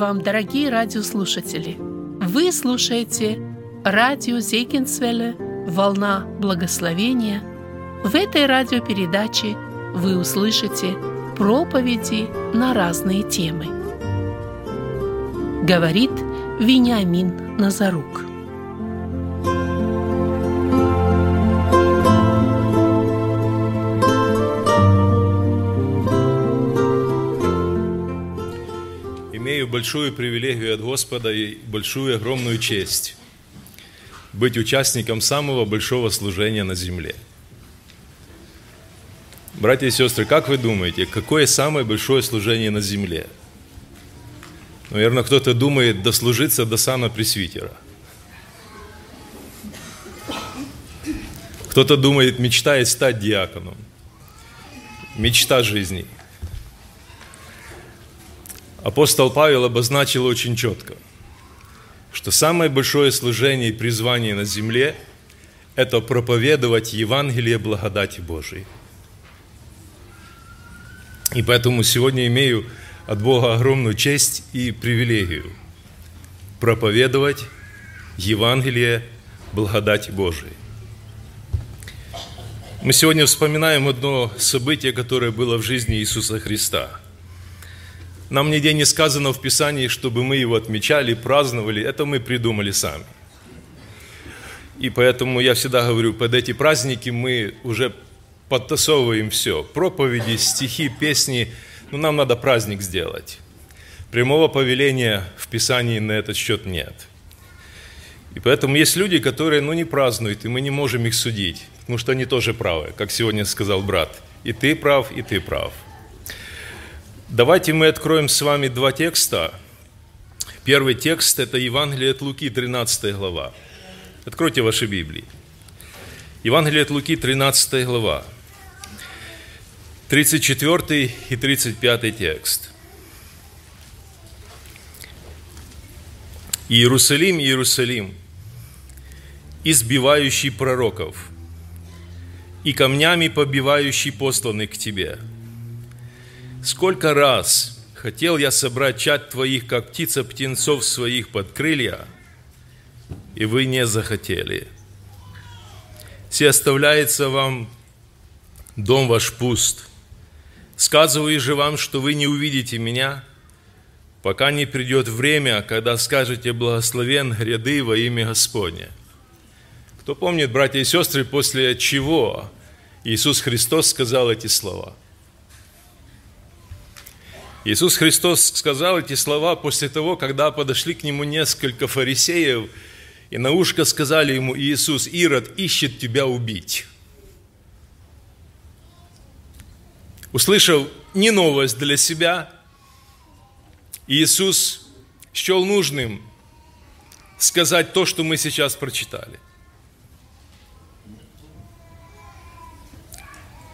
Вам, дорогие радиослушатели! Вы слушаете радио Зейкинсвелле «Волна благословения». В этой радиопередаче вы услышите проповеди на разные темы. Говорит Вениамин Назарук. Большую привилегию от Господа и большую огромную честь быть участником самого большого служения на земле. Братья и сестры, как вы думаете, какое самое большое служение на земле? Наверное, кто-то думает дослужиться до сана пресвитера. Кто-то думает, мечтает стать диаконом. Мечта жизни. Апостол Павел обозначил очень четко – что самое большое служение и призвание на земле – это проповедовать Евангелие благодати Божией. И поэтому сегодня имею от Бога огромную честь и привилегию проповедовать Евангелие благодати Божией. Мы сегодня вспоминаем одно событие, которое было в жизни Иисуса Христа – нам нигде не сказано в Писании, чтобы мы его отмечали, праздновали. Это мы придумали сами. И поэтому я всегда говорю, под эти праздники мы уже подтасовываем все. Проповеди, стихи, песни. Ну, нам надо праздник сделать. Прямого повеления в Писании на этот счет нет. И поэтому есть люди, которые, ну, не празднуют, и мы не можем их судить, потому что они тоже правы, как сегодня сказал брат. И ты прав, и ты прав – Давайте мы откроем с вами два текста. Первый текст – это Евангелие от Луки, 13 глава. Откройте ваши Библии. Евангелие от Луки, 13 глава. 34 и 35 текст. Иерусалим, Иерусалим, избивающий пророков и камнями побивающий посланных к тебе – Сколько раз хотел я собрать чад твоих, как птица птенцов своих под крылья, и вы не захотели. Все оставляется вам дом ваш пуст. Сказываю же вам, что вы не увидите меня, пока не придет время, когда скажете «Благословен гряды во имя Господне». Кто помнит, братья и сестры, после чего Иисус Христос сказал эти слова – Иисус Христос сказал эти слова после того, когда подошли к Нему несколько фарисеев и на ушко сказали Ему, Иисус, Ирод ищет Тебя убить. Услышав не новость для себя, Иисус счел нужным сказать то, что мы сейчас прочитали –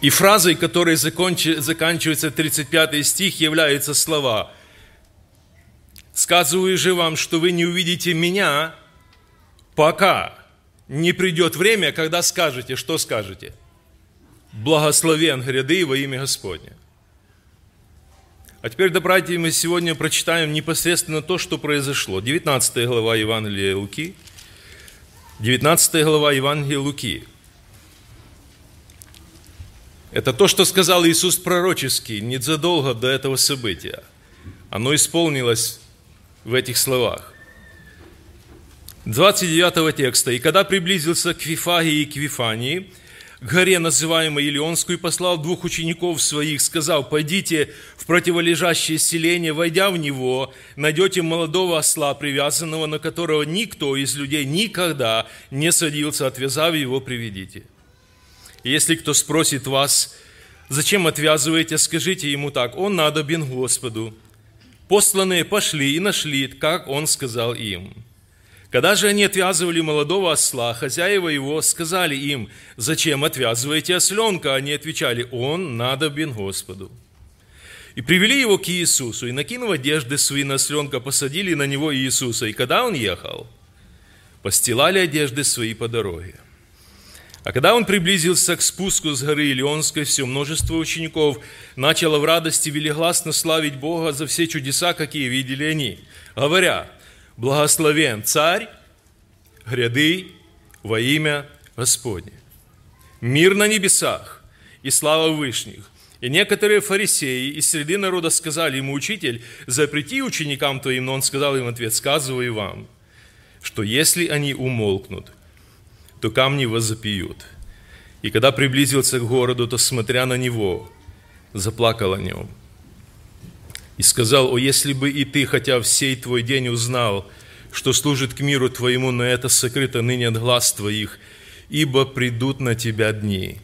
И фразой, которой заканчивается 35 стих, являются слова «Сказываю же вам, что вы не увидите меня, пока не придет время, когда скажете, что скажете? Благословен гряды во имя Господне». А теперь, да, братья, мы сегодня прочитаем непосредственно то, что произошло. 19 глава Евангелия Луки. 19 глава Евангелия Луки – это то, что сказал Иисус пророчески незадолго до этого события. Оно исполнилось в этих словах. 29 текста. «И когда приблизился к Вифагии и к Вифании, к горе, называемой Илионскую, послал двух учеников своих, сказал, «Пойдите в противолежащее селение, войдя в него, найдете молодого осла, привязанного, на которого никто из людей никогда не садился, отвязав его, приведите». Если кто спросит вас, зачем отвязываете, скажите ему так, он надобен Господу. Посланные пошли и нашли, как он сказал им. Когда же они отвязывали молодого осла, хозяева его сказали им, «Зачем отвязываете осленка?» Они отвечали, «Он надобен Господу». И привели его к Иисусу, и, накинув одежды свои на осленка, посадили на него Иисуса. И когда он ехал, постилали одежды свои по дороге. А когда он приблизился к спуску с горы Илионской, все множество учеников начало в радости велигласно славить Бога за все чудеса, какие видели они, говоря, «Благословен Царь, гряды во имя Господне. Мир на небесах и слава Вышних. И некоторые фарисеи из среды народа сказали ему, «Учитель, запрети ученикам твоим», но он сказал им ответ, «Сказываю вам, что если они умолкнут, то камни возопьют. И когда приблизился к городу, то, смотря на него, заплакал о нем. И сказал, о, если бы и ты, хотя всей твой день узнал, что служит к миру твоему, но это сокрыто ныне от глаз твоих, ибо придут на тебя дни,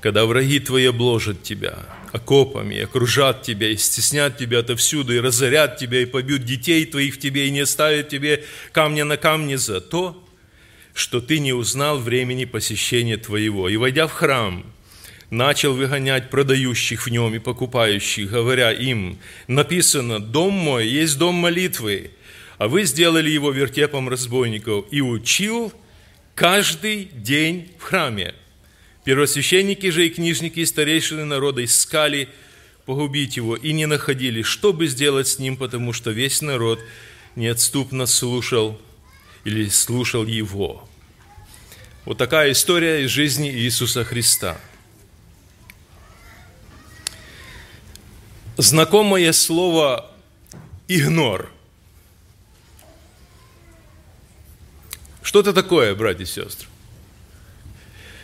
когда враги твои обложат тебя окопами, окружат тебя, и стеснят тебя отовсюду, и разорят тебя, и побьют детей твоих в тебе, и не оставят тебе камня на камне за то, что ты не узнал времени посещения твоего. И, войдя в храм, начал выгонять продающих в нем и покупающих, говоря им, написано, «Дом мой есть дом молитвы, а вы сделали его вертепом разбойников». И учил каждый день в храме. Первосвященники же и книжники и старейшины народа искали погубить его и не находили, что бы сделать с ним, потому что весь народ неотступно слушал или слушал его. Вот такая история из жизни Иисуса Христа. Знакомое слово «игнор». Что это такое, братья и сестры?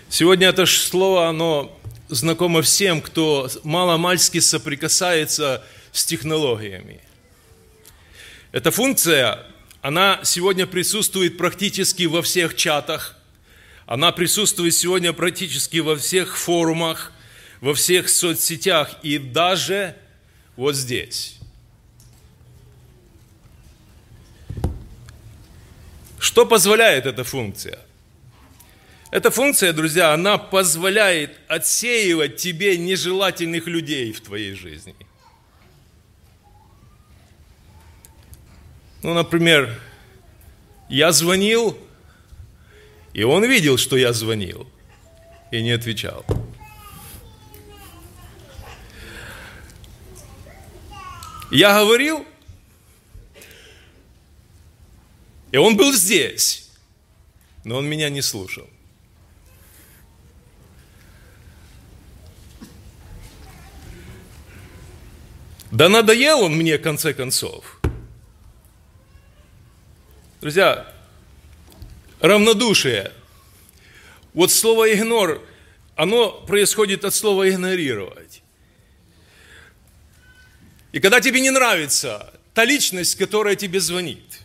Сегодня это слово, оно знакомо всем, кто маломальски соприкасается с технологиями. Эта функция, она сегодня присутствует практически во всех чатах – она присутствует сегодня практически во всех форумах, во всех соцсетях и даже вот здесь. Что позволяет эта функция? Эта функция, друзья, она позволяет отсеивать тебе нежелательных людей в твоей жизни. Ну, например, я звонил и он видел, что я звонил, и не отвечал. Я говорил, и он был здесь, но он меня не слушал. Да надоел он мне, в конце концов. Друзья, равнодушие. Вот слово «игнор», оно происходит от слова «игнорировать». И когда тебе не нравится та личность, которая тебе звонит,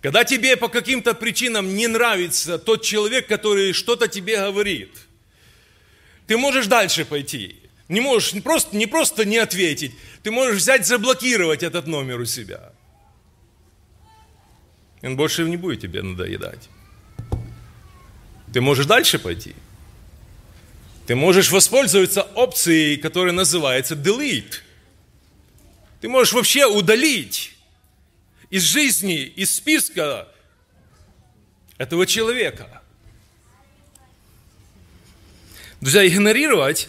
когда тебе по каким-то причинам не нравится тот человек, который что-то тебе говорит, ты можешь дальше пойти. Не можешь не просто, не просто не ответить, ты можешь взять, заблокировать этот номер у себя – он больше не будет тебе надоедать. Ты можешь дальше пойти. Ты можешь воспользоваться опцией, которая называется delete. Ты можешь вообще удалить из жизни, из списка этого человека. Друзья, игнорировать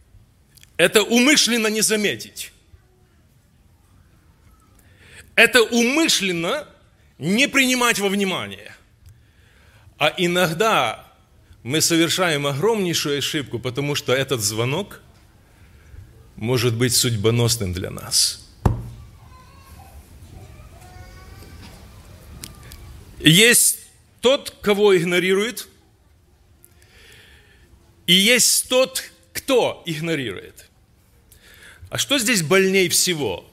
– это умышленно не заметить. Это умышленно не принимать во внимание. А иногда мы совершаем огромнейшую ошибку, потому что этот звонок может быть судьбоносным для нас. Есть тот, кого игнорирует, и есть тот, кто игнорирует. А что здесь больней всего?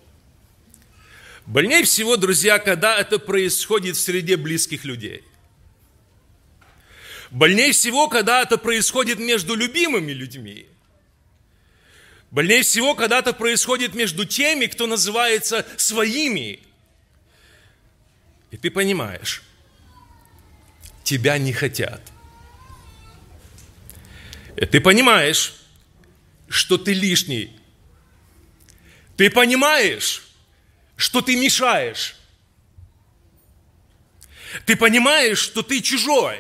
Больнее всего, друзья, когда это происходит в среде близких людей. Больнее всего, когда это происходит между любимыми людьми. Больнее всего, когда это происходит между теми, кто называется своими. И ты понимаешь, тебя не хотят. И ты понимаешь, что ты лишний. Ты понимаешь, что ты мешаешь. Ты понимаешь, что ты чужой.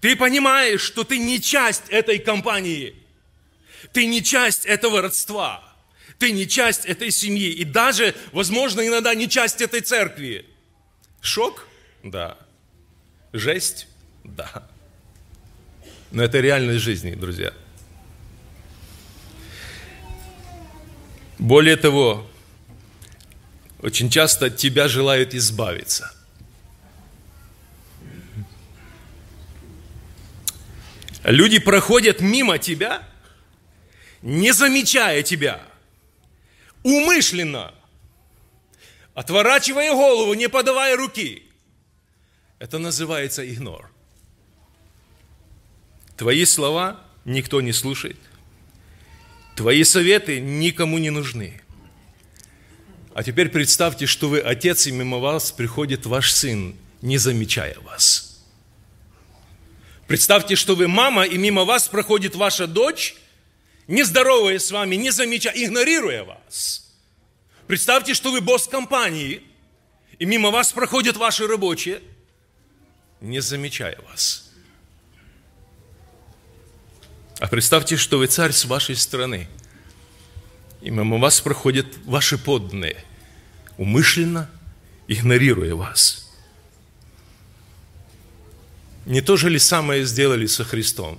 Ты понимаешь, что ты не часть этой компании. Ты не часть этого родства. Ты не часть этой семьи. И даже, возможно, иногда не часть этой церкви. Шок? Да. Жесть? Да. Но это реальность жизни, друзья. Более того, очень часто от тебя желают избавиться – Люди проходят мимо тебя, не замечая тебя, умышленно, отворачивая голову, не подавая руки. Это называется игнор. Твои слова никто не слушает. Твои советы никому не нужны. А теперь представьте, что вы отец, и мимо вас приходит ваш сын, не замечая вас – Представьте, что вы мама, и мимо вас проходит ваша дочь, не здоровая с вами, не замечая, игнорируя вас. Представьте, что вы босс компании, и мимо вас проходят ваши рабочие, не замечая вас. А представьте, что вы царь с вашей страны, и мимо вас проходят ваши подданные, умышленно игнорируя вас – не то же ли самое сделали со Христом?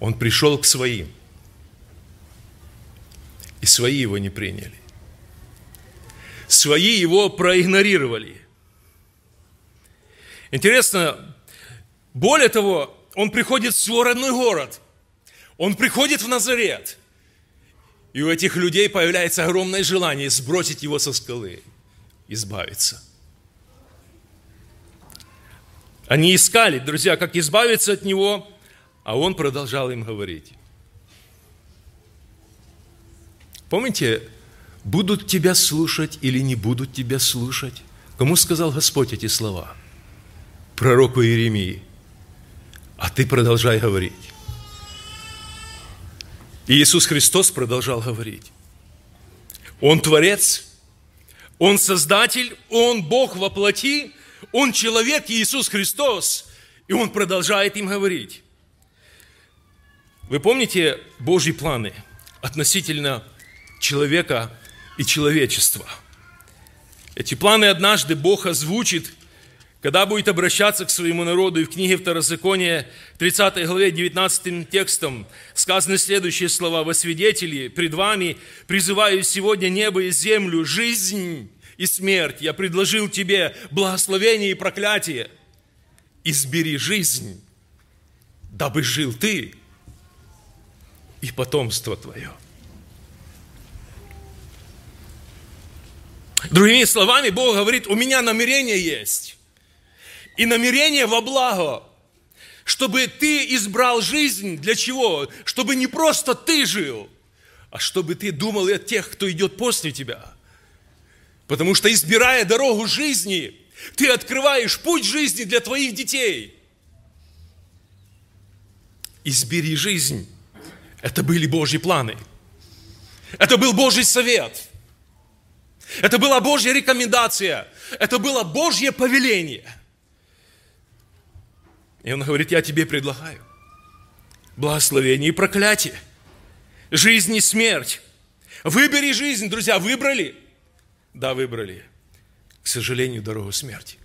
Он пришел к своим, и свои его не приняли. Свои его проигнорировали. Интересно, более того, он приходит в свой родной город. Он приходит в Назарет. И у этих людей появляется огромное желание сбросить его со скалы, избавиться. Они искали, друзья, как избавиться от него, а он продолжал им говорить. Помните, будут тебя слушать или не будут тебя слушать? Кому сказал Господь эти слова? Пророку Иеремии. А ты продолжай говорить. И Иисус Христос продолжал говорить. Он Творец, Он Создатель, Он Бог во плоти – он человек, Иисус Христос, и Он продолжает им говорить. Вы помните Божьи планы относительно человека и человечества? Эти планы однажды Бог озвучит, когда будет обращаться к своему народу. И в книге Второзакония, 30 главе, 19 текстом сказаны следующие слова. «Во свидетели пред вами призываю сегодня небо и землю, жизнь и смерть. Я предложил тебе благословение и проклятие. Избери жизнь, дабы жил ты и потомство твое. Другими словами, Бог говорит, у меня намерение есть. И намерение во благо, чтобы ты избрал жизнь для чего? Чтобы не просто ты жил, а чтобы ты думал о тех, кто идет после тебя – Потому что избирая дорогу жизни, ты открываешь путь жизни для твоих детей. Избери жизнь. Это были Божьи планы. Это был Божий совет. Это была Божья рекомендация. Это было Божье повеление. И он говорит, я тебе предлагаю благословение и проклятие, жизнь и смерть. Выбери жизнь, друзья, выбрали – да, выбрали, к сожалению, дорогу смерти.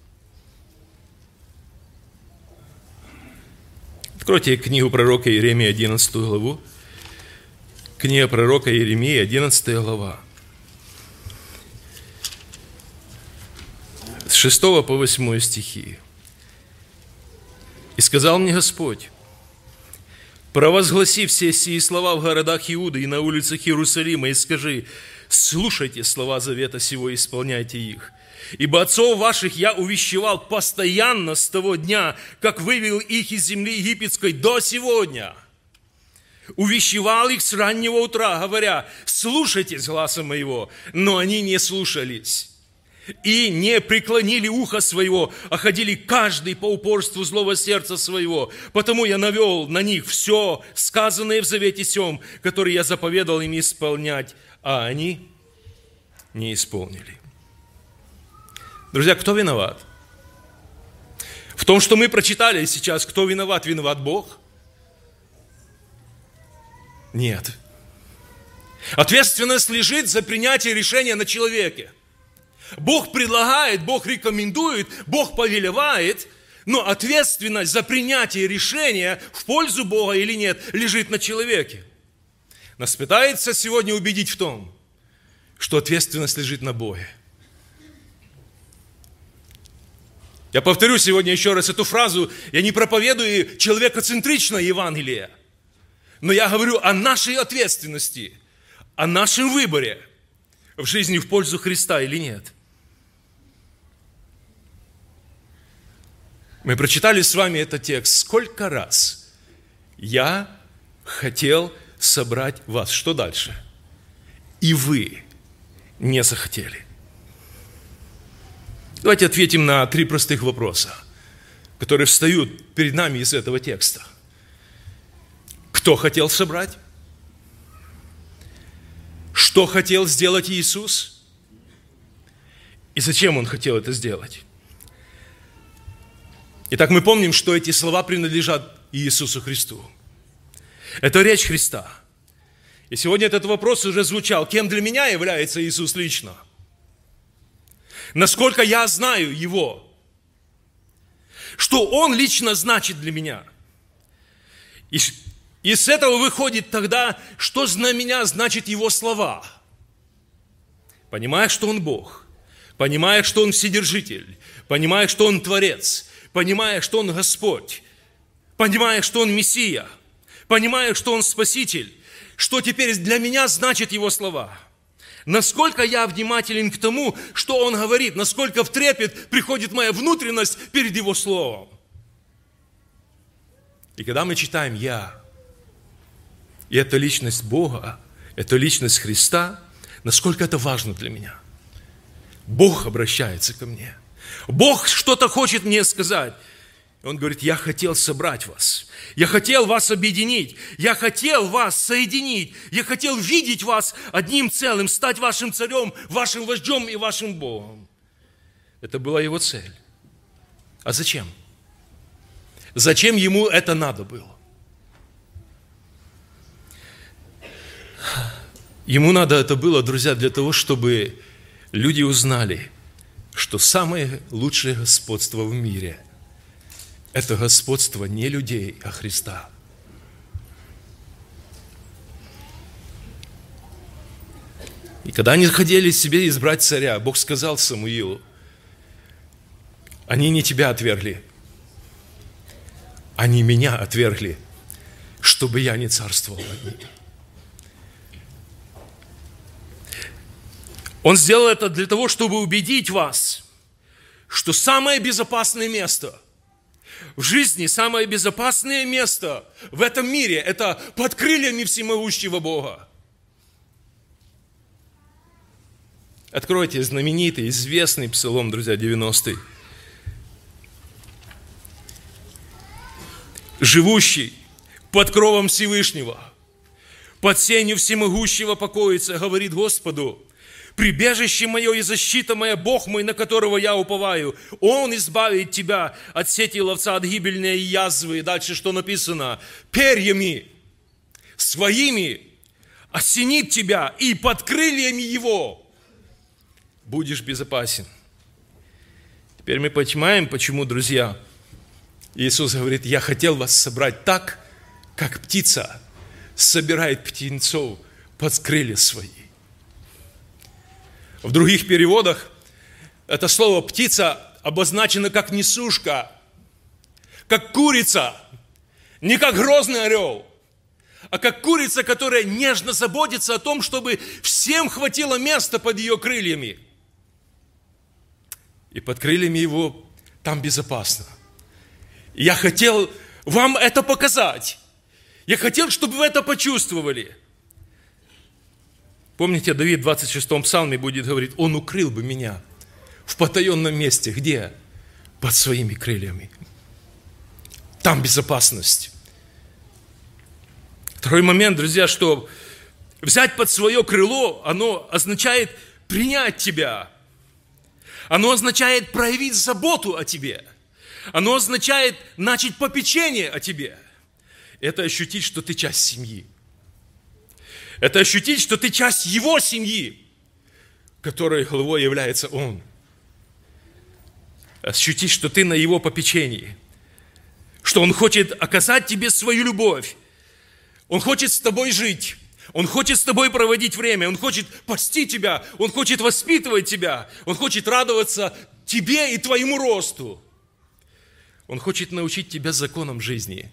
Откройте книгу пророка Иеремии, 11 главу. Книга пророка Иеремии, 11 глава. С 6 по 8 стихи. «И сказал мне Господь, провозгласи все сии слова в городах Иуды и на улицах Иерусалима, и скажи, слушайте слова завета сего и исполняйте их. Ибо отцов ваших я увещевал постоянно с того дня, как вывел их из земли египетской до сегодня. Увещевал их с раннего утра, говоря, слушайтесь гласа моего, но они не слушались и не преклонили ухо своего, а ходили каждый по упорству злого сердца своего. Потому я навел на них все сказанное в завете сем, который я заповедал им исполнять а они не исполнили. Друзья, кто виноват? В том, что мы прочитали сейчас, кто виноват, виноват Бог? Нет. Ответственность лежит за принятие решения на человеке. Бог предлагает, Бог рекомендует, Бог повелевает, но ответственность за принятие решения в пользу Бога или нет лежит на человеке. Нас пытается сегодня убедить в том, что ответственность лежит на Боге. Я повторю сегодня еще раз эту фразу. Я не проповедую человекоцентричное Евангелие, но я говорю о нашей ответственности, о нашем выборе в жизни в пользу Христа или нет. Мы прочитали с вами этот текст. Сколько раз я хотел собрать вас. Что дальше? И вы не захотели. Давайте ответим на три простых вопроса, которые встают перед нами из этого текста. Кто хотел собрать? Что хотел сделать Иисус? И зачем Он хотел это сделать? Итак, мы помним, что эти слова принадлежат Иисусу Христу. Это речь Христа. И сегодня этот вопрос уже звучал. Кем для меня является Иисус лично? Насколько я знаю Его? Что Он лично значит для меня? И, и с этого выходит тогда, что для меня значит Его слова. Понимая, что Он Бог, понимая, что Он Вседержитель, понимая, что Он Творец, понимая, что Он Господь, понимая, что Он Мессия – понимаю, что Он Спаситель, что теперь для меня значит Его слова. Насколько я внимателен к тому, что Он говорит, насколько в трепет приходит моя внутренность перед Его Словом. И когда мы читаем «Я», и это личность Бога, это личность Христа, насколько это важно для меня. Бог обращается ко мне. Бог что-то хочет мне сказать. Он говорит, я хотел собрать вас. Я хотел вас объединить. Я хотел вас соединить. Я хотел видеть вас одним целым, стать вашим царем, вашим вождем и вашим Богом. Это была его цель. А зачем? Зачем ему это надо было? Ему надо это было, друзья, для того, чтобы люди узнали, что самое лучшее господство в мире – это господство не людей, а Христа. И когда они хотели себе избрать царя, Бог сказал Самуилу, они не тебя отвергли, они меня отвергли, чтобы я не царствовал над ними. Он сделал это для того, чтобы убедить вас, что самое безопасное место – в жизни самое безопасное место в этом мире – это под крыльями всемогущего Бога. Откройте знаменитый, известный псалом, друзья, 90-й. Живущий под кровом Всевышнего, под сенью всемогущего покоится, говорит Господу, прибежище мое и защита моя, Бог мой, на которого я уповаю. Он избавит тебя от сети ловца, от гибельной язвы. И дальше что написано? Перьями своими осенит тебя, и под крыльями его будешь безопасен. Теперь мы понимаем, почему, друзья, Иисус говорит, я хотел вас собрать так, как птица собирает птенцов под крылья свои. В других переводах это слово «птица» обозначено как несушка, как курица, не как грозный орел, а как курица, которая нежно заботится о том, чтобы всем хватило места под ее крыльями. И под крыльями его там безопасно. я хотел вам это показать. Я хотел, чтобы вы это почувствовали – Помните, Давид в 26-м псалме будет говорить, он укрыл бы меня в потаенном месте. Где? Под своими крыльями. Там безопасность. Второй момент, друзья, что взять под свое крыло, оно означает принять тебя. Оно означает проявить заботу о тебе. Оно означает начать попечение о тебе. Это ощутить, что ты часть семьи. Это ощутить, что ты часть его семьи, которой главой является он. Ощутить, что ты на его попечении. Что он хочет оказать тебе свою любовь. Он хочет с тобой жить. Он хочет с тобой проводить время, Он хочет пасти тебя, Он хочет воспитывать тебя, Он хочет радоваться тебе и твоему росту. Он хочет научить тебя законам жизни,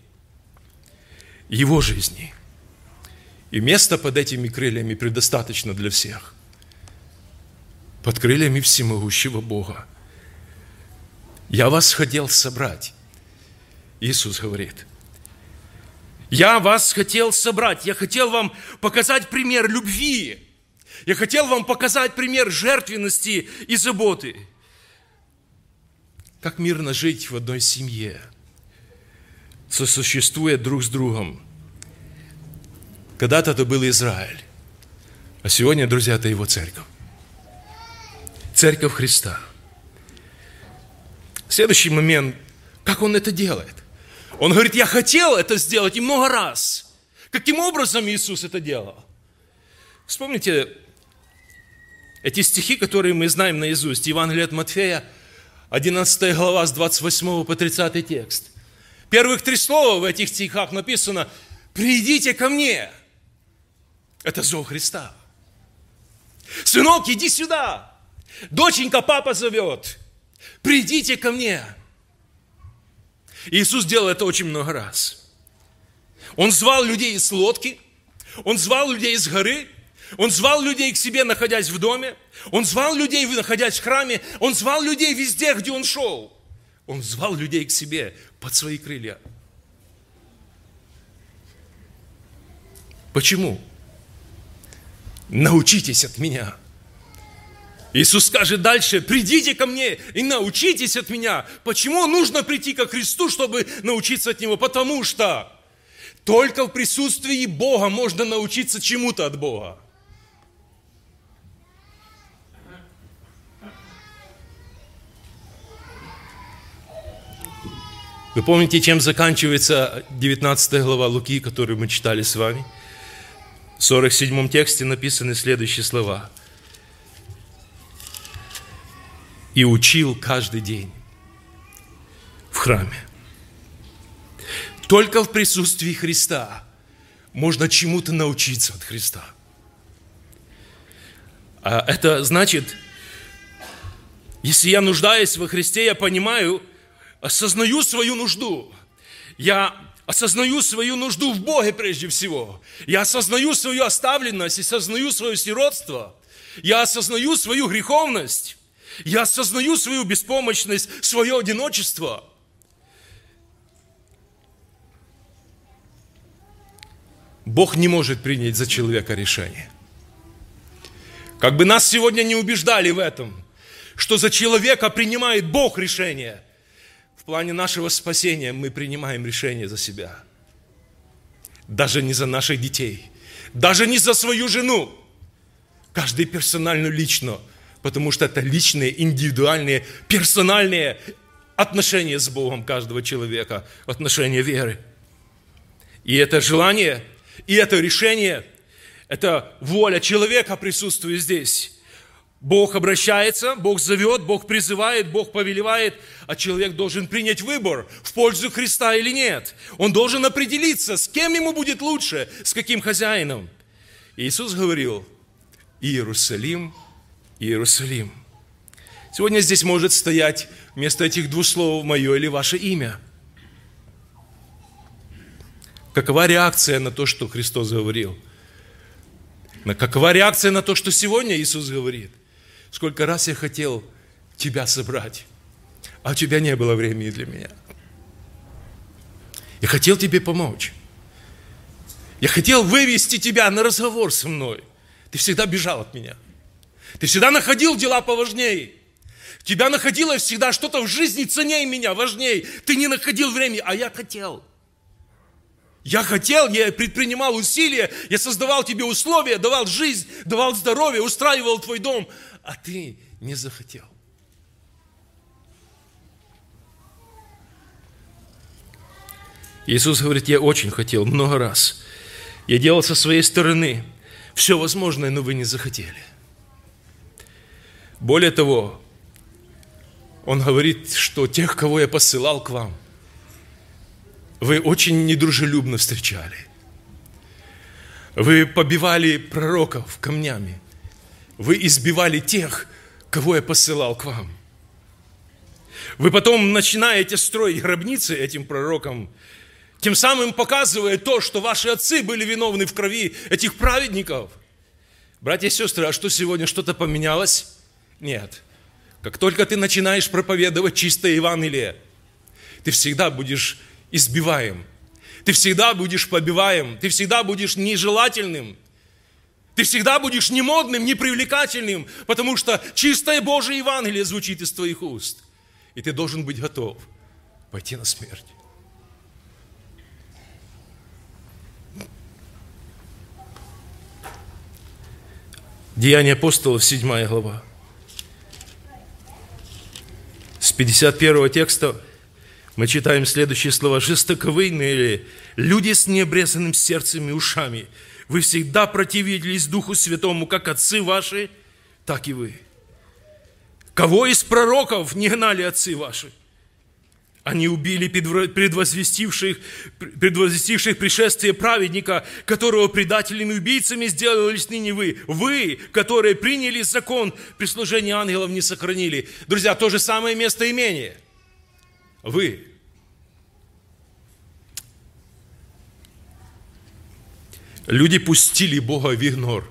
Его жизни. И места под этими крыльями предостаточно для всех. Под крыльями всемогущего Бога. Я вас хотел собрать. Иисус говорит – я вас хотел собрать, я хотел вам показать пример любви. Я хотел вам показать пример жертвенности и заботы. Как мирно жить в одной семье, сосуществуя друг с другом. Когда-то это был Израиль, а сегодня, друзья, это его церковь. Церковь Христа. Следующий момент, как он это делает. Он говорит, я хотел это сделать и много раз. Каким образом Иисус это делал? Вспомните эти стихи, которые мы знаем наизусть. Евангелие от Матфея, 11 глава, с 28 по 30 текст. Первых три слова в этих стихах написано «Придите ко мне». Это зов Христа. Сынок, иди сюда. Доченька, папа зовет. Придите ко мне. Иисус делал это очень много раз. Он звал людей из лодки, Он звал людей из горы, Он звал людей к себе, находясь в доме, Он звал людей, находясь в храме, Он звал людей везде, где Он шел. Он звал людей к себе под свои крылья. Почему? Научитесь от меня – Иисус скажет дальше, придите ко мне и научитесь от меня. Почему нужно прийти ко Христу, чтобы научиться от Него? Потому что только в присутствии Бога можно научиться чему-то от Бога. Вы помните, чем заканчивается 19 глава Луки, которую мы читали с вами? В 47 тексте написаны следующие слова – и учил каждый день в храме. Только в присутствии Христа можно чему-то научиться от Христа. А это значит, если я нуждаюсь во Христе, я понимаю, осознаю свою нужду. Я осознаю свою нужду в Боге прежде всего. Я осознаю свою оставленность, осознаю свое сиротство. Я осознаю свою греховность. Я осознаю свою беспомощность, свое одиночество. Бог не может принять за человека решение. Как бы нас сегодня не убеждали в этом, что за человека принимает Бог решение, плане нашего спасения мы принимаем решение за себя. Даже не за наших детей, даже не за свою жену. Каждый персонально, лично – потому что это личные, индивидуальные, персональные отношения с Богом каждого человека, отношения веры. И это желание, и это решение, это воля человека присутствует здесь. Бог обращается, Бог зовет, Бог призывает, Бог повелевает, а человек должен принять выбор в пользу Христа или нет. Он должен определиться, с кем ему будет лучше, с каким хозяином. Иисус говорил, Иерусалим – Иерусалим. Сегодня здесь может стоять вместо этих двух слов мое или ваше имя. Какова реакция на то, что Христос говорил? Какова реакция на то, что сегодня Иисус говорит? Сколько раз я хотел тебя собрать, а у тебя не было времени для меня. Я хотел тебе помочь. Я хотел вывести тебя на разговор со мной. Ты всегда бежал от меня – ты всегда находил дела поважнее. Тебя находило всегда что-то в жизни ценнее меня, важнее. Ты не находил времени, а я хотел. Я хотел, я предпринимал усилия, я создавал тебе условия, давал жизнь, давал здоровье, устраивал твой дом, а ты не захотел. Иисус говорит, я очень хотел, много раз. Я делал со своей стороны все возможное, но вы не захотели. Более того, Он говорит, что тех, кого я посылал к вам, вы очень недружелюбно встречали. Вы побивали пророков камнями. Вы избивали тех, кого я посылал к вам. Вы потом начинаете строить гробницы этим пророкам, тем самым показывая то, что ваши отцы были виновны в крови этих праведников. Братья и сестры, а что сегодня что-то поменялось? Нет. Как только ты начинаешь проповедовать чистое Евангелие, ты всегда будешь избиваем, ты всегда будешь побиваем, ты всегда будешь нежелательным, ты всегда будешь немодным, непривлекательным, потому что чистое Божие Евангелие звучит из твоих уст. И ты должен быть готов пойти на смерть. Деяния апостолов, 7 глава. С 51 текста мы читаем следующие слова. «Жестоковыйные люди с необрезанным сердцем и ушами, вы всегда противились Духу Святому, как отцы ваши, так и вы. Кого из пророков не гнали отцы ваши? Они убили предвозвестивших, предвозвестивших пришествие праведника, которого предателями и убийцами сделались ныне вы. Вы, которые приняли закон, при служении ангелов не сохранили. Друзья, то же самое местоимение. Вы. Люди пустили Бога в игнор.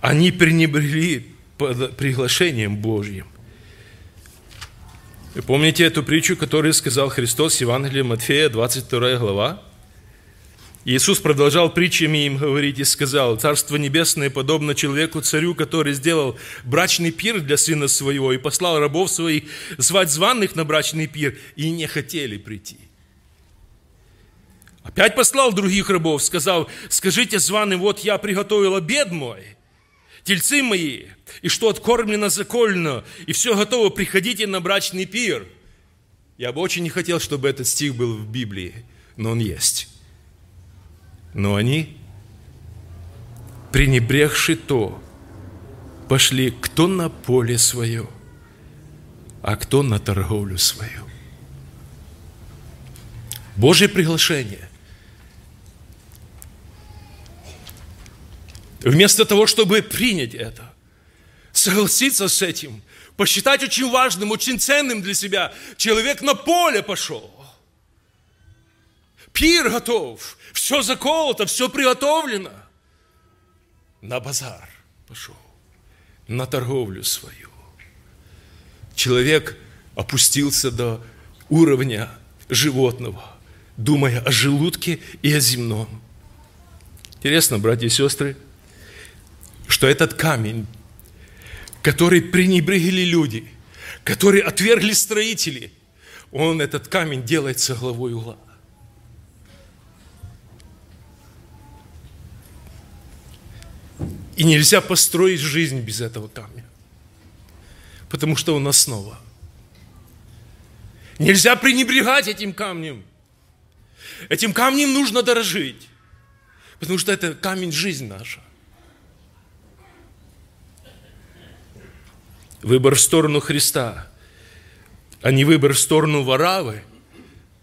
Они пренебрегли приглашением Божьим. Вы помните эту притчу, которую сказал Христос в Евангелии Матфея, 22 глава? Иисус продолжал притчами им говорить и сказал, «Царство Небесное подобно человеку-царю, который сделал брачный пир для сына своего и послал рабов своих звать званых на брачный пир, и не хотели прийти». Опять послал других рабов, сказал, «Скажите званым, вот я приготовил обед мой, тельцы мои, и что откормлено закольно, и все готово, приходите на брачный пир. Я бы очень не хотел, чтобы этот стих был в Библии, но он есть. Но они, пренебрегши то, пошли кто на поле свое, а кто на торговлю свою. Божье приглашение – Вместо того, чтобы принять это, согласиться с этим, посчитать очень важным, очень ценным для себя, человек на поле пошел. Пир готов, все заколото, все приготовлено. На базар пошел, на торговлю свою. Человек опустился до уровня животного, думая о желудке и о земном. Интересно, братья и сестры, что этот камень, который пренебрегли люди, который отвергли строители, он, этот камень, делается главой угла. И нельзя построить жизнь без этого камня, потому что он основа. Нельзя пренебрегать этим камнем. Этим камнем нужно дорожить, потому что это камень жизнь наша. Выбор в сторону Христа, а не выбор в сторону Варавы,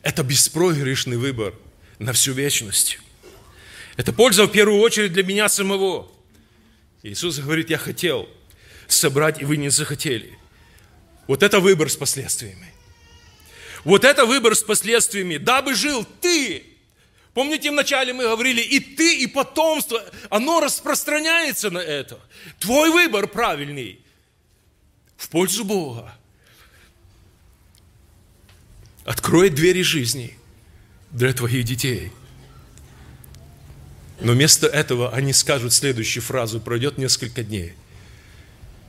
это беспроигрышный выбор на всю вечность. Это польза в первую очередь для меня самого. Иисус говорит, я хотел собрать, и вы не захотели. Вот это выбор с последствиями. Вот это выбор с последствиями. Дабы жил ты. Помните, вначале мы говорили, и ты, и потомство, оно распространяется на это. Твой выбор правильный в пользу Бога. Откроет двери жизни для твоих детей. Но вместо этого они скажут следующую фразу, пройдет несколько дней.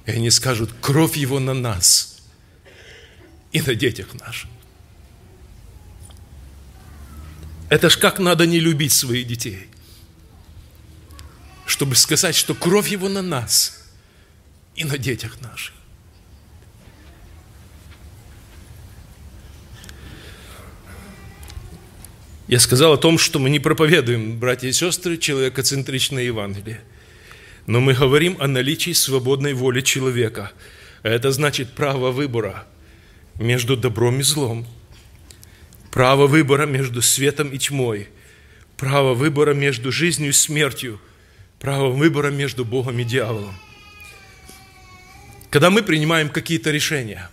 И они скажут, кровь его на нас и на детях наших. Это ж как надо не любить своих детей, чтобы сказать, что кровь его на нас и на детях наших. Я сказал о том, что мы не проповедуем, братья и сестры, человекоцентричное Евангелие. Но мы говорим о наличии свободной воли человека. Это значит право выбора между добром и злом, право выбора между светом и тьмой, право выбора между жизнью и смертью, право выбора между Богом и дьяволом. Когда мы принимаем какие-то решения,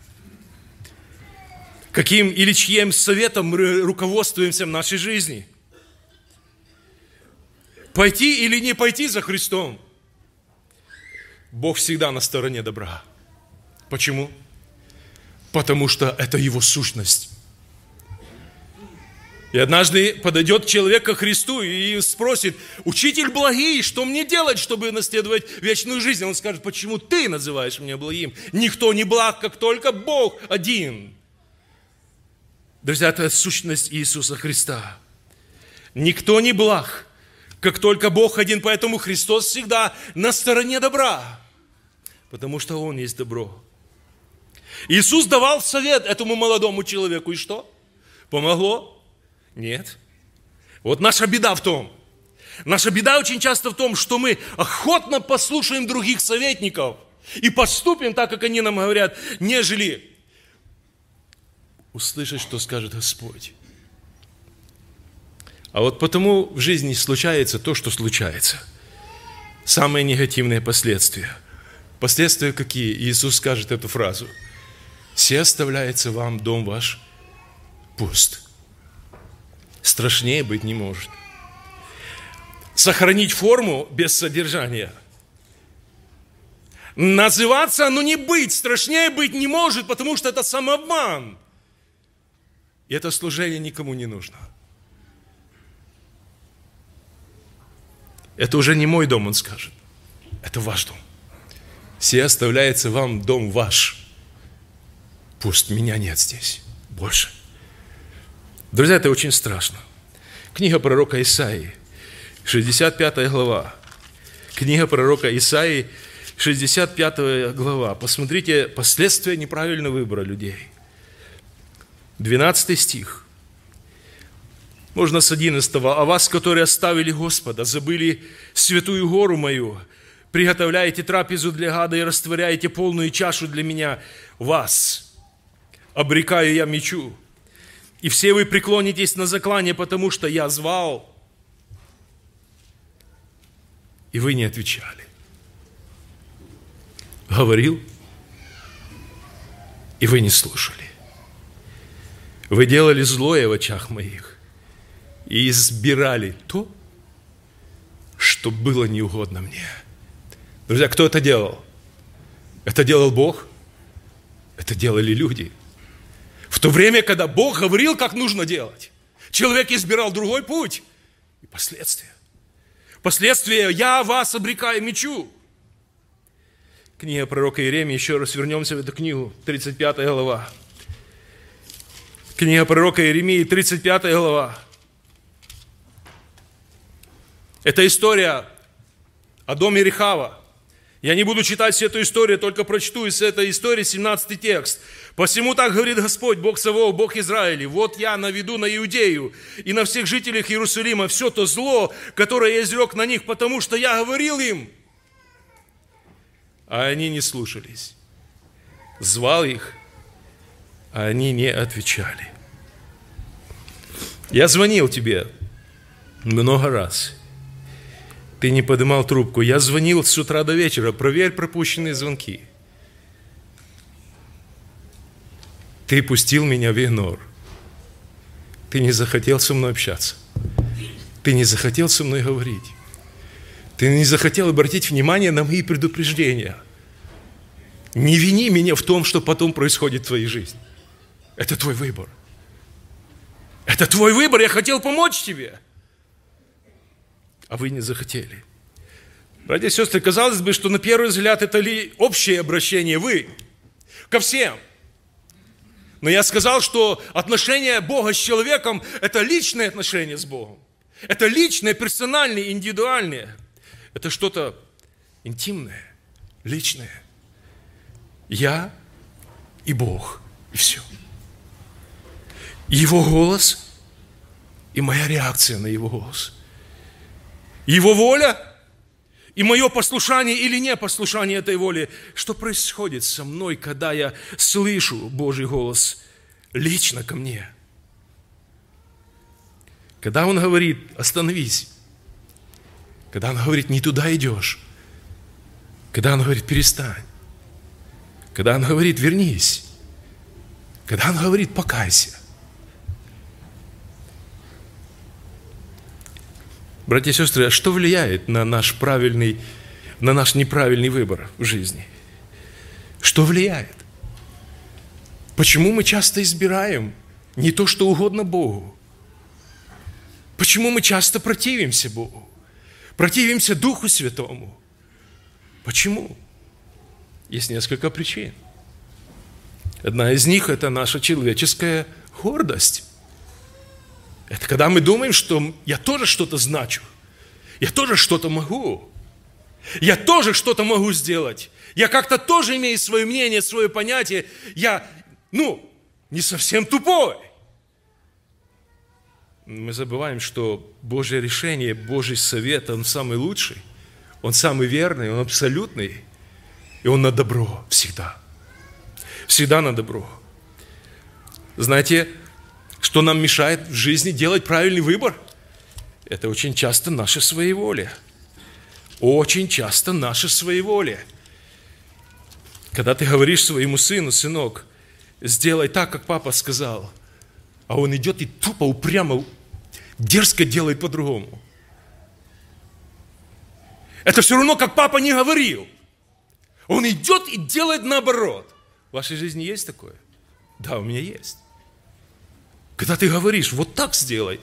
каким или чьим советом мы руководствуемся в нашей жизни, пойти или не пойти за Христом, Бог всегда на стороне добра. Почему? Потому что это Его сущность. И однажды подойдет человек ко Христу и спросит, учитель благий, что мне делать, чтобы наследовать вечную жизнь? Он скажет, почему ты называешь меня благим? Никто не благ, как только Бог один. Друзья, это сущность Иисуса Христа. Никто не благ, как только Бог один, поэтому Христос всегда на стороне добра, потому что Он есть добро. Иисус давал совет этому молодому человеку, и что? Помогло? Нет. Вот наша беда в том, наша беда очень часто в том, что мы охотно послушаем других советников и поступим так, как они нам говорят, нежели услышать, что скажет Господь. А вот потому в жизни случается то, что случается. Самые негативные последствия. Последствия какие? Иисус скажет эту фразу. «Все оставляется вам дом ваш пуст». Страшнее быть не может. Сохранить форму без содержания. Называться, но не быть, страшнее быть не может, потому что это самообман. И это служение никому не нужно. Это уже не мой дом, он скажет. Это ваш дом. Все оставляется вам дом ваш. Пусть меня нет здесь больше. Друзья, это очень страшно. Книга пророка Исаии, 65 глава. Книга пророка Исаии, 65 глава. Посмотрите последствия неправильного выбора людей. 12 стих. Можно с 11. «А вас, которые оставили Господа, забыли святую гору мою, приготовляете трапезу для гада и растворяете полную чашу для меня, вас обрекаю я мечу, и все вы преклонитесь на заклание, потому что я звал, и вы не отвечали. Говорил, и вы не слушали. Вы делали злое в очах моих и избирали то, что было неугодно мне. Друзья, кто это делал? Это делал Бог? Это делали люди – в то время, когда Бог говорил, как нужно делать, человек избирал другой путь. И последствия. Последствия «я вас обрекаю мечу». Книга пророка Иеремии, еще раз вернемся в эту книгу, 35 глава. Книга пророка Иеремии, 35 глава. Это история о доме Рехава. Я не буду читать всю эту историю, только прочту из этой истории 17 текст. Посему так говорит Господь, Бог Савов, Бог Израиля, вот я наведу на Иудею и на всех жителях Иерусалима все то зло, которое я изрек на них, потому что я говорил им. А они не слушались. Звал их, а они не отвечали. Я звонил тебе много раз. Ты не поднимал трубку. Я звонил с утра до вечера. Проверь пропущенные звонки. Ты пустил меня в игнор. Ты не захотел со мной общаться. Ты не захотел со мной говорить. Ты не захотел обратить внимание на мои предупреждения. Не вини меня в том, что потом происходит в твоей жизни. Это твой выбор. Это твой выбор. Я хотел помочь тебе. А вы не захотели. Братья и сестры, казалось бы, что на первый взгляд это ли общее обращение вы ко всем – но я сказал, что отношение Бога с человеком – это личное отношение с Богом. Это личное, персональное, индивидуальное. Это что-то интимное, личное. Я и Бог, и все. Его голос и моя реакция на Его голос. Его воля и мое послушание или не послушание этой воли. Что происходит со мной, когда я слышу Божий голос лично ко мне? Когда Он говорит, остановись. Когда Он говорит, не туда идешь. Когда Он говорит, перестань. Когда Он говорит, вернись. Когда Он говорит, покайся. Братья и сестры, а что влияет на наш правильный, на наш неправильный выбор в жизни? Что влияет? Почему мы часто избираем не то, что угодно Богу? Почему мы часто противимся Богу? Противимся Духу Святому? Почему? Есть несколько причин. Одна из них – это наша человеческая гордость. Это когда мы думаем, что я тоже что-то значу, я тоже что-то могу, я тоже что-то могу сделать, я как-то тоже имею свое мнение, свое понятие, я, ну, не совсем тупой. Мы забываем, что Божье решение, Божий совет, он самый лучший, он самый верный, он абсолютный, и он на добро всегда. Всегда на добро. Знаете, что нам мешает в жизни делать правильный выбор? Это очень часто наше своеволие. Очень часто наше своеволие. Когда ты говоришь своему сыну, сынок, сделай так, как папа сказал, а он идет и тупо, упрямо, дерзко делает по-другому. Это все равно, как папа не говорил. Он идет и делает наоборот. В вашей жизни есть такое? Да, у меня есть. Когда ты говоришь, вот так сделай.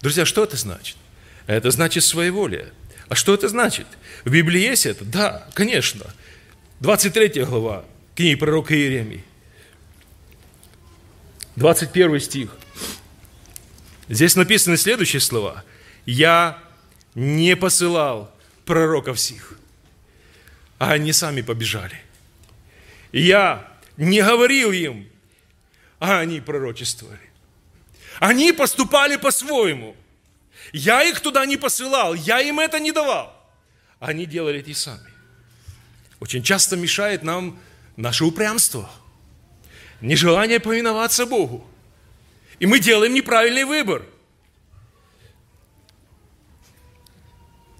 Друзья, что это значит? Это значит своеволие. А что это значит? В Библии есть это? Да, конечно. 23 глава книги пророка Иеремии. 21 стих. Здесь написаны следующие слова. «Я не посылал пророков сих, а они сами побежали. Я не говорил им, а они пророчествовали. Они поступали по-своему. Я их туда не посылал, я им это не давал. Они делали это и сами. Очень часто мешает нам наше упрямство, нежелание повиноваться Богу. И мы делаем неправильный выбор.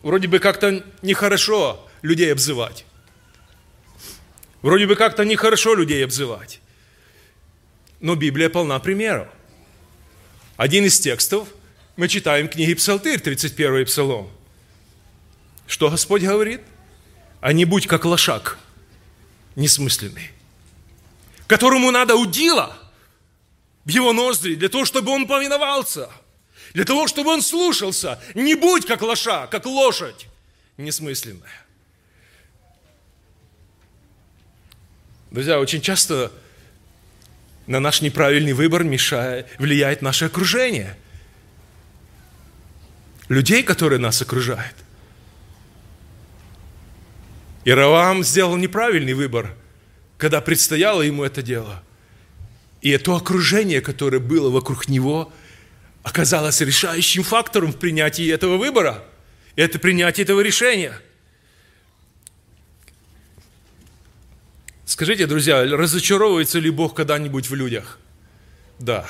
Вроде бы как-то нехорошо людей обзывать. Вроде бы как-то нехорошо людей обзывать. Но Библия полна примеров. Один из текстов мы читаем в книге Псалтырь, 31 Псалом. Что Господь говорит? А не будь как лошак, несмысленный, которому надо удила в его ноздри, для того, чтобы он повиновался, для того, чтобы он слушался. Не будь как лошак, как лошадь, несмысленная. Друзья, очень часто на наш неправильный выбор мешает, влияет наше окружение. Людей, которые нас окружают. Иравам сделал неправильный выбор, когда предстояло ему это дело. И это окружение, которое было вокруг него, оказалось решающим фактором в принятии этого выбора. Это принятие этого решения – Скажите, друзья, разочаровывается ли Бог когда-нибудь в людях? Да.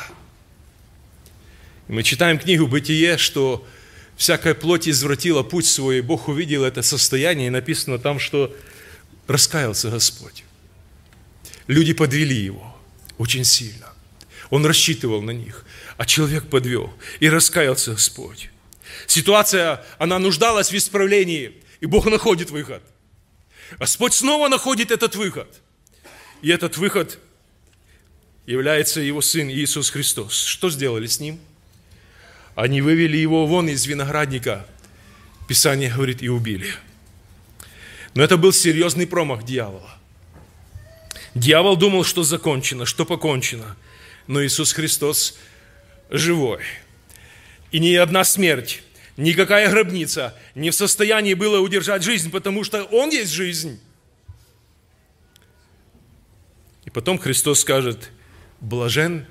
Мы читаем книгу «Бытие», что всякая плоть извратила путь свой, и Бог увидел это состояние, и написано там, что раскаялся Господь. Люди подвели его очень сильно. Он рассчитывал на них, а человек подвел, и раскаялся Господь. Ситуация, она нуждалась в исправлении, и Бог находит выход. Господь снова находит этот выход – и этот выход является его сын Иисус Христос. Что сделали с ним? Они вывели его вон из виноградника, Писание говорит, и убили. Но это был серьезный промах дьявола. Дьявол думал, что закончено, что покончено. Но Иисус Христос живой. И ни одна смерть, никакая гробница не в состоянии было удержать жизнь, потому что Он есть жизнь. И потом Христос скажет, блажен,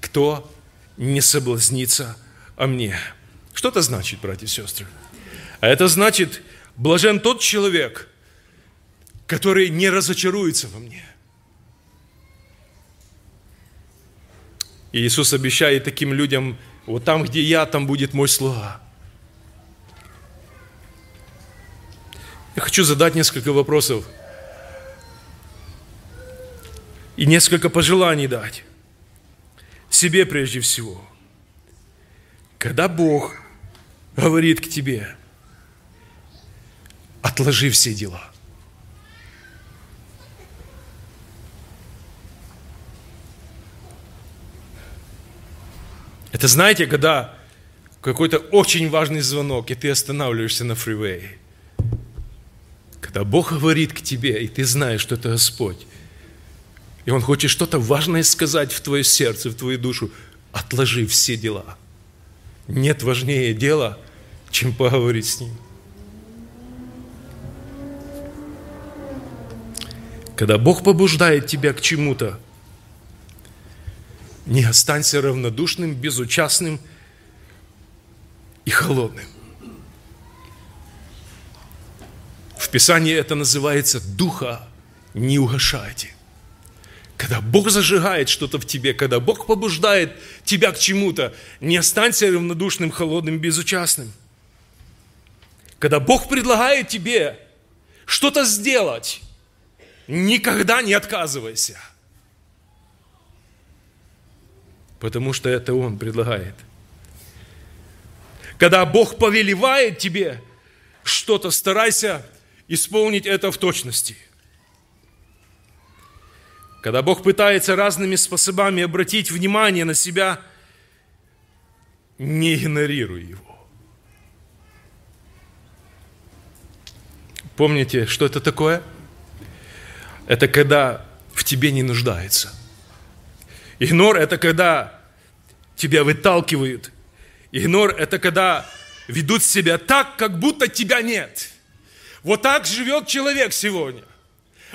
кто не соблазнится о мне. Что это значит, братья и сестры? А это значит, блажен тот человек, который не разочаруется во мне. И Иисус обещает таким людям, вот там, где я, там будет мой слуга. Я хочу задать несколько вопросов и несколько пожеланий дать себе прежде всего. Когда Бог говорит к тебе, отложи все дела – Это знаете, когда какой-то очень важный звонок, и ты останавливаешься на фривее. Когда Бог говорит к тебе, и ты знаешь, что это Господь, и Он хочет что-то важное сказать в твое сердце, в твою душу, отложи все дела. Нет важнее дела, чем поговорить с Ним. Когда Бог побуждает тебя к чему-то, не останься равнодушным, безучастным и холодным. В Писании это называется «духа не угашайте». Когда Бог зажигает что-то в тебе, когда Бог побуждает тебя к чему-то, не останься равнодушным, холодным, безучастным. Когда Бог предлагает тебе что-то сделать, никогда не отказывайся – потому что это Он предлагает. Когда Бог повелевает тебе что-то, старайся исполнить это в точности. Когда Бог пытается разными способами обратить внимание на себя, не игнорируй Его. Помните, что это такое? Это когда в тебе не нуждается – Игнор – это когда тебя выталкивают. Игнор – это когда ведут себя так, как будто тебя нет. Вот так живет человек сегодня.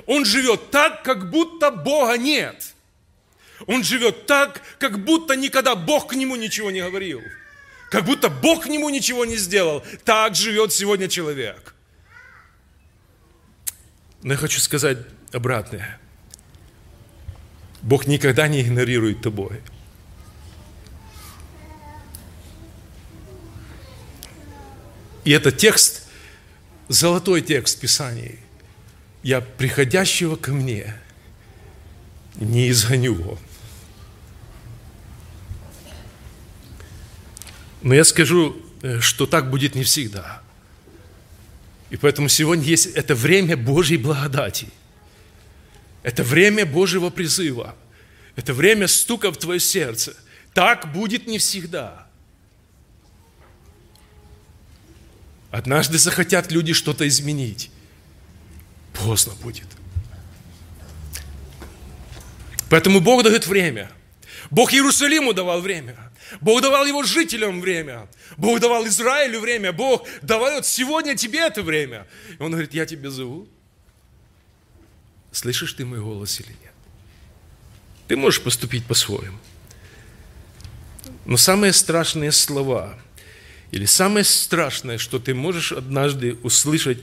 Он живет так, как будто Бога нет. Он живет так, как будто никогда Бог к нему ничего не говорил. Как будто Бог к нему ничего не сделал. Так живет сегодня человек. Но я хочу сказать обратное. Бог никогда не игнорирует тобой. И это текст, золотой текст Писания. Я приходящего ко мне не изгоню его. Но я скажу, э, что так будет не всегда. И поэтому сегодня есть это время Божьей благодати – это время Божьего призыва. Это время стука в твое сердце. Так будет не всегда. Однажды захотят люди что-то изменить. Поздно будет. Поэтому Бог дает время. Бог Иерусалиму давал время. Бог давал его жителям время. Бог давал Израилю время. Бог дает сегодня тебе это время. И он говорит, я тебя зову слышишь ты мой голос или нет. Ты можешь поступить по-своему. Но самые страшные слова, или самое страшное, что ты можешь однажды услышать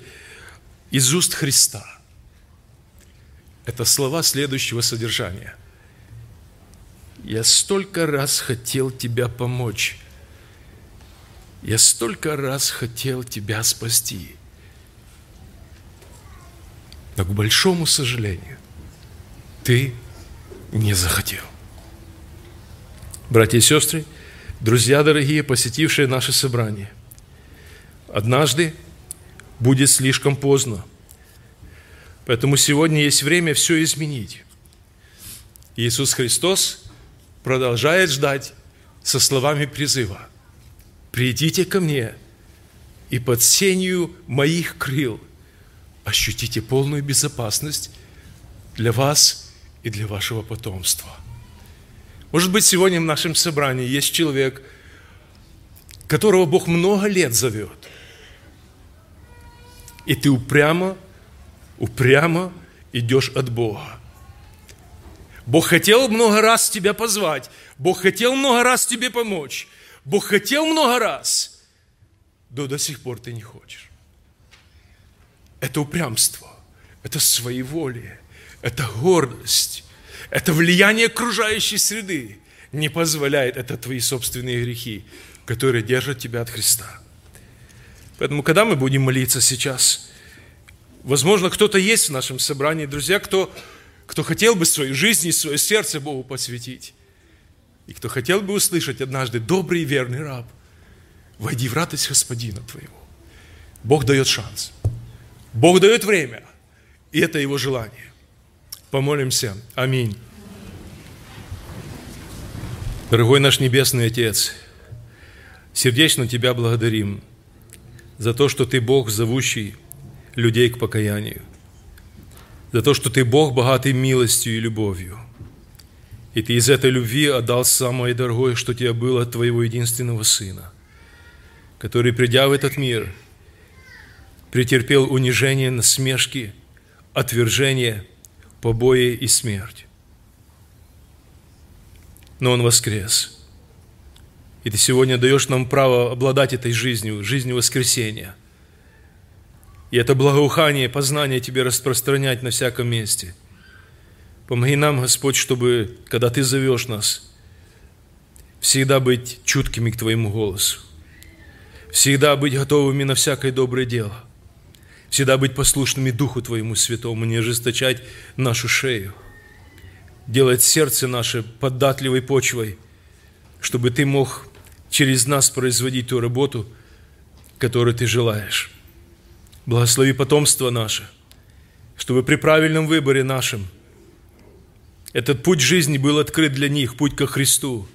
из уст Христа, это слова следующего содержания. Я столько раз хотел тебя помочь. Я столько раз хотел тебя спасти. Но, к большому сожалению, ты не захотел. Братья и сестры, друзья дорогие, посетившие наше собрание, однажды будет слишком поздно. Поэтому сегодня есть время все изменить. Иисус Христос продолжает ждать со словами призыва. «Придите ко мне, и под сенью моих крыл ощутите полную безопасность для вас и для вашего потомства. Может быть, сегодня в нашем собрании есть человек, которого Бог много лет зовет. И ты упрямо, упрямо идешь от Бога. Бог хотел много раз тебя позвать. Бог хотел много раз тебе помочь. Бог хотел много раз, но до сих пор ты не хочешь. Это упрямство, это своеволие, это гордость, это влияние окружающей среды не позволяет, это твои собственные грехи, которые держат тебя от Христа. Поэтому, когда мы будем молиться сейчас, возможно, кто-то есть в нашем собрании, друзья, кто, кто хотел бы свою жизнь и свое сердце Богу посвятить. И кто хотел бы услышать однажды, добрый и верный раб, войди в радость Господина твоего. Бог дает шанс. Бог дает время. И это Его желание. Помолимся. Аминь. Дорогой наш Небесный Отец, сердечно Тебя благодарим за то, что Ты Бог, зовущий людей к покаянию, за то, что Ты Бог, богатый милостью и любовью. И Ты из этой любви отдал самое дорогое, что Тебе было от Твоего единственного Сына, который, придя в этот мир, претерпел унижение, насмешки, отвержение – побои и смерть. Но Он воскрес. И Ты сегодня даешь нам право обладать этой жизнью, жизнью воскресения. И это благоухание, познание Тебе распространять на всяком месте. Помоги нам, Господь, чтобы, когда Ты зовешь нас, всегда быть чуткими к Твоему голосу, всегда быть готовыми на всякое доброе дело, всегда быть послушными Духу Твоему Святому, не ожесточать нашу шею, делать сердце наше податливой почвой, чтобы Ты мог через нас производить ту работу, которую Ты желаешь. Благослови потомство наше, чтобы при правильном выборе нашем этот путь жизни был открыт для них, путь ко Христу,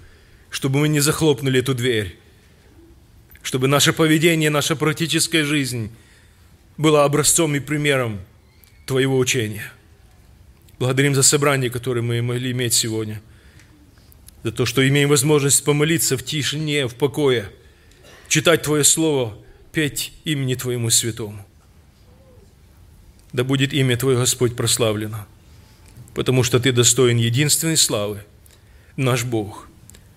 чтобы мы не захлопнули эту дверь, чтобы наше поведение, наша практическая жизнь – было образцом и примером Твоего учения. Благодарим за собрание, которое мы могли иметь сегодня, за то, что имеем возможность помолиться в тишине, в покое, читать Твое Слово, петь имени Твоему святому. Да будет имя Твое, Господь, прославлено, потому что Ты достоин единственной славы, наш Бог,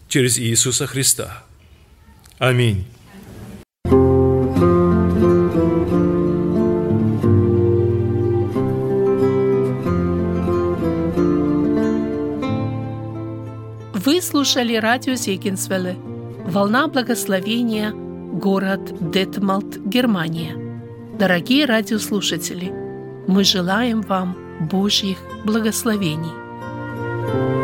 через Иисуса Христа. Аминь. Слушали радио Зегенсвелле «Волна благословения», город Детмалт, Германия. Дорогие радиослушатели, мы желаем вам Божьих благословений.